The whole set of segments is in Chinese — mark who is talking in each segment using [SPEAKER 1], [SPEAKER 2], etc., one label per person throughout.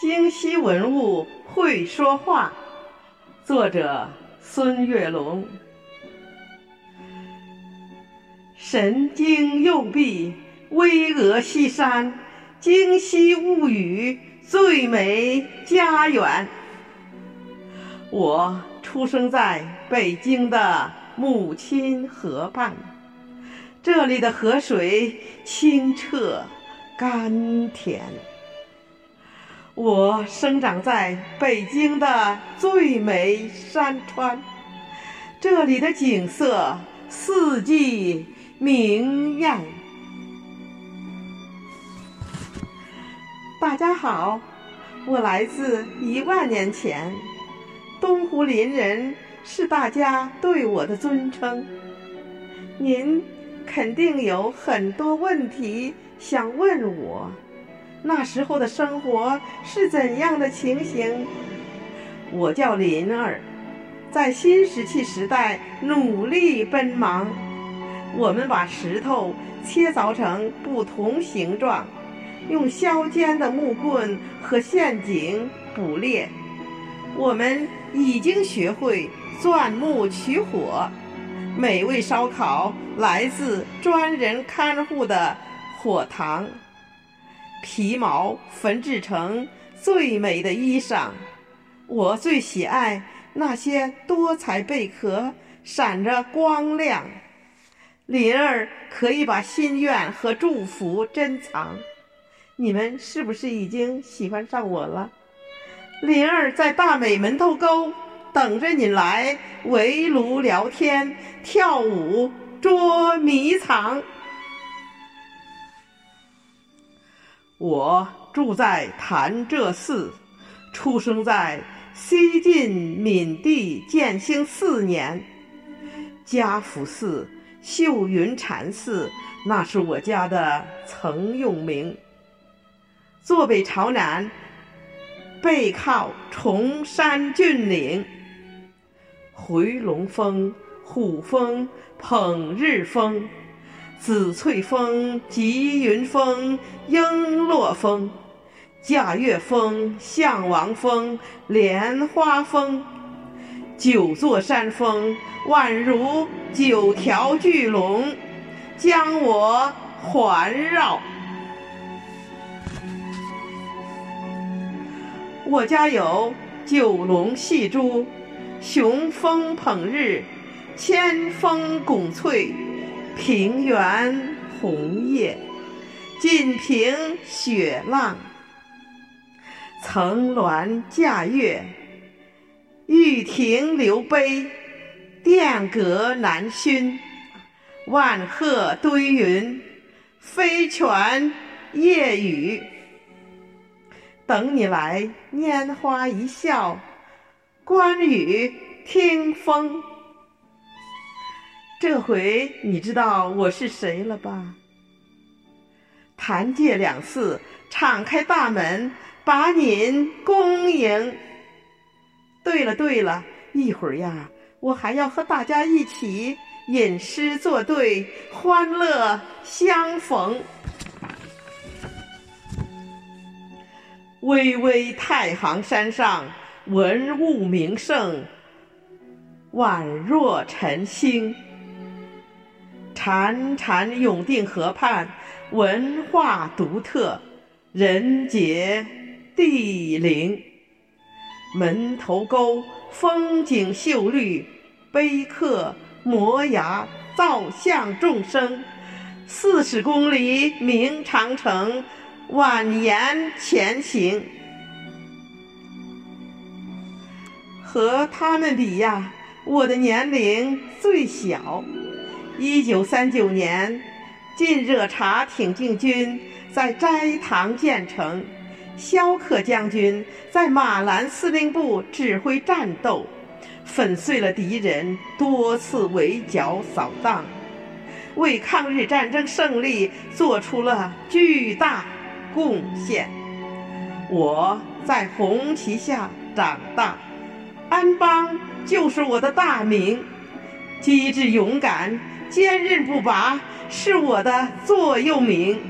[SPEAKER 1] 京西文物会说话，作者孙月龙。神经右臂，巍峨西山，京西物语，最美家园。我出生在北京的母亲河畔，这里的河水清澈甘甜。我生长在北京的最美山川，这里的景色四季明艳。大家好，我来自一万年前，东湖林人是大家对我的尊称。您肯定有很多问题想问我。那时候的生活是怎样的情形？我叫林儿，在新石器时代努力奔忙。我们把石头切凿成不同形状，用削尖的木棍和陷阱捕猎。我们已经学会钻木取火，美味烧烤来自专人看护的火塘。皮毛缝制成最美的衣裳，我最喜爱那些多彩贝壳，闪着光亮。灵儿可以把心愿和祝福珍藏。你们是不是已经喜欢上我了？灵儿在大美门头沟等着你来围炉聊天、跳舞、捉迷藏。我住在潭柘寺，出生在西晋闵帝建兴四年。嘉福寺、秀云禅寺，那是我家的曾用名。坐北朝南，背靠崇山峻岭，回龙峰、虎峰、捧日峰。紫翠峰、吉云峰、璎珞峰、驾月峰、象王峰、莲花峰，九座山峰宛如九条巨龙，将我环绕。我家有九龙戏珠，雄风捧日，千峰拱翠。平原红叶，锦屏雪浪，层峦架月，玉亭流杯，殿阁南熏，万壑堆云，飞泉夜雨。等你来，拈花一笑，观雨听风。这回你知道我是谁了吧？潭柘两次敞开大门，把您恭迎。对了对了，一会儿呀，我还要和大家一起吟诗作对，欢乐相逢。巍巍太行山上，文物名胜，宛若晨星。潺潺永定河畔，文化独特，人杰地灵。门头沟风景秀丽，碑刻摩崖造像众生。四十公里明长城，蜿蜒前行。和他们比呀，我的年龄最小。一九三九年，晋热察挺进军在斋堂建成，萧克将军在马兰司令部指挥战斗，粉碎了敌人多次围剿扫荡，为抗日战争胜利做出了巨大贡献。我在红旗下长大，安邦就是我的大名，机智勇敢。坚韧不拔是我的座右铭，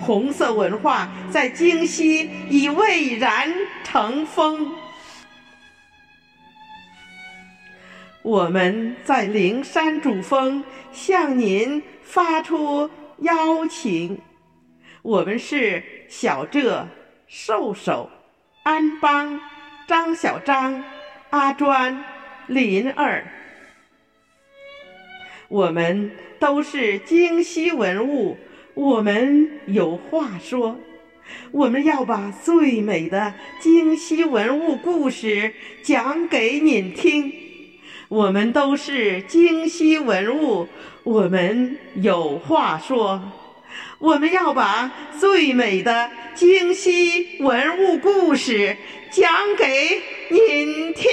[SPEAKER 1] 红色文化在京西已蔚然成风。我们在灵山主峰向您发出邀请。我们是小浙、兽首、安邦、张小张、阿专、林儿。我们都是京西文物，我们有话说。我们要把最美的京西文物故事讲给您听。我们都是京西文物，我们有话说。我们要把最美的京西文物故事讲给您听。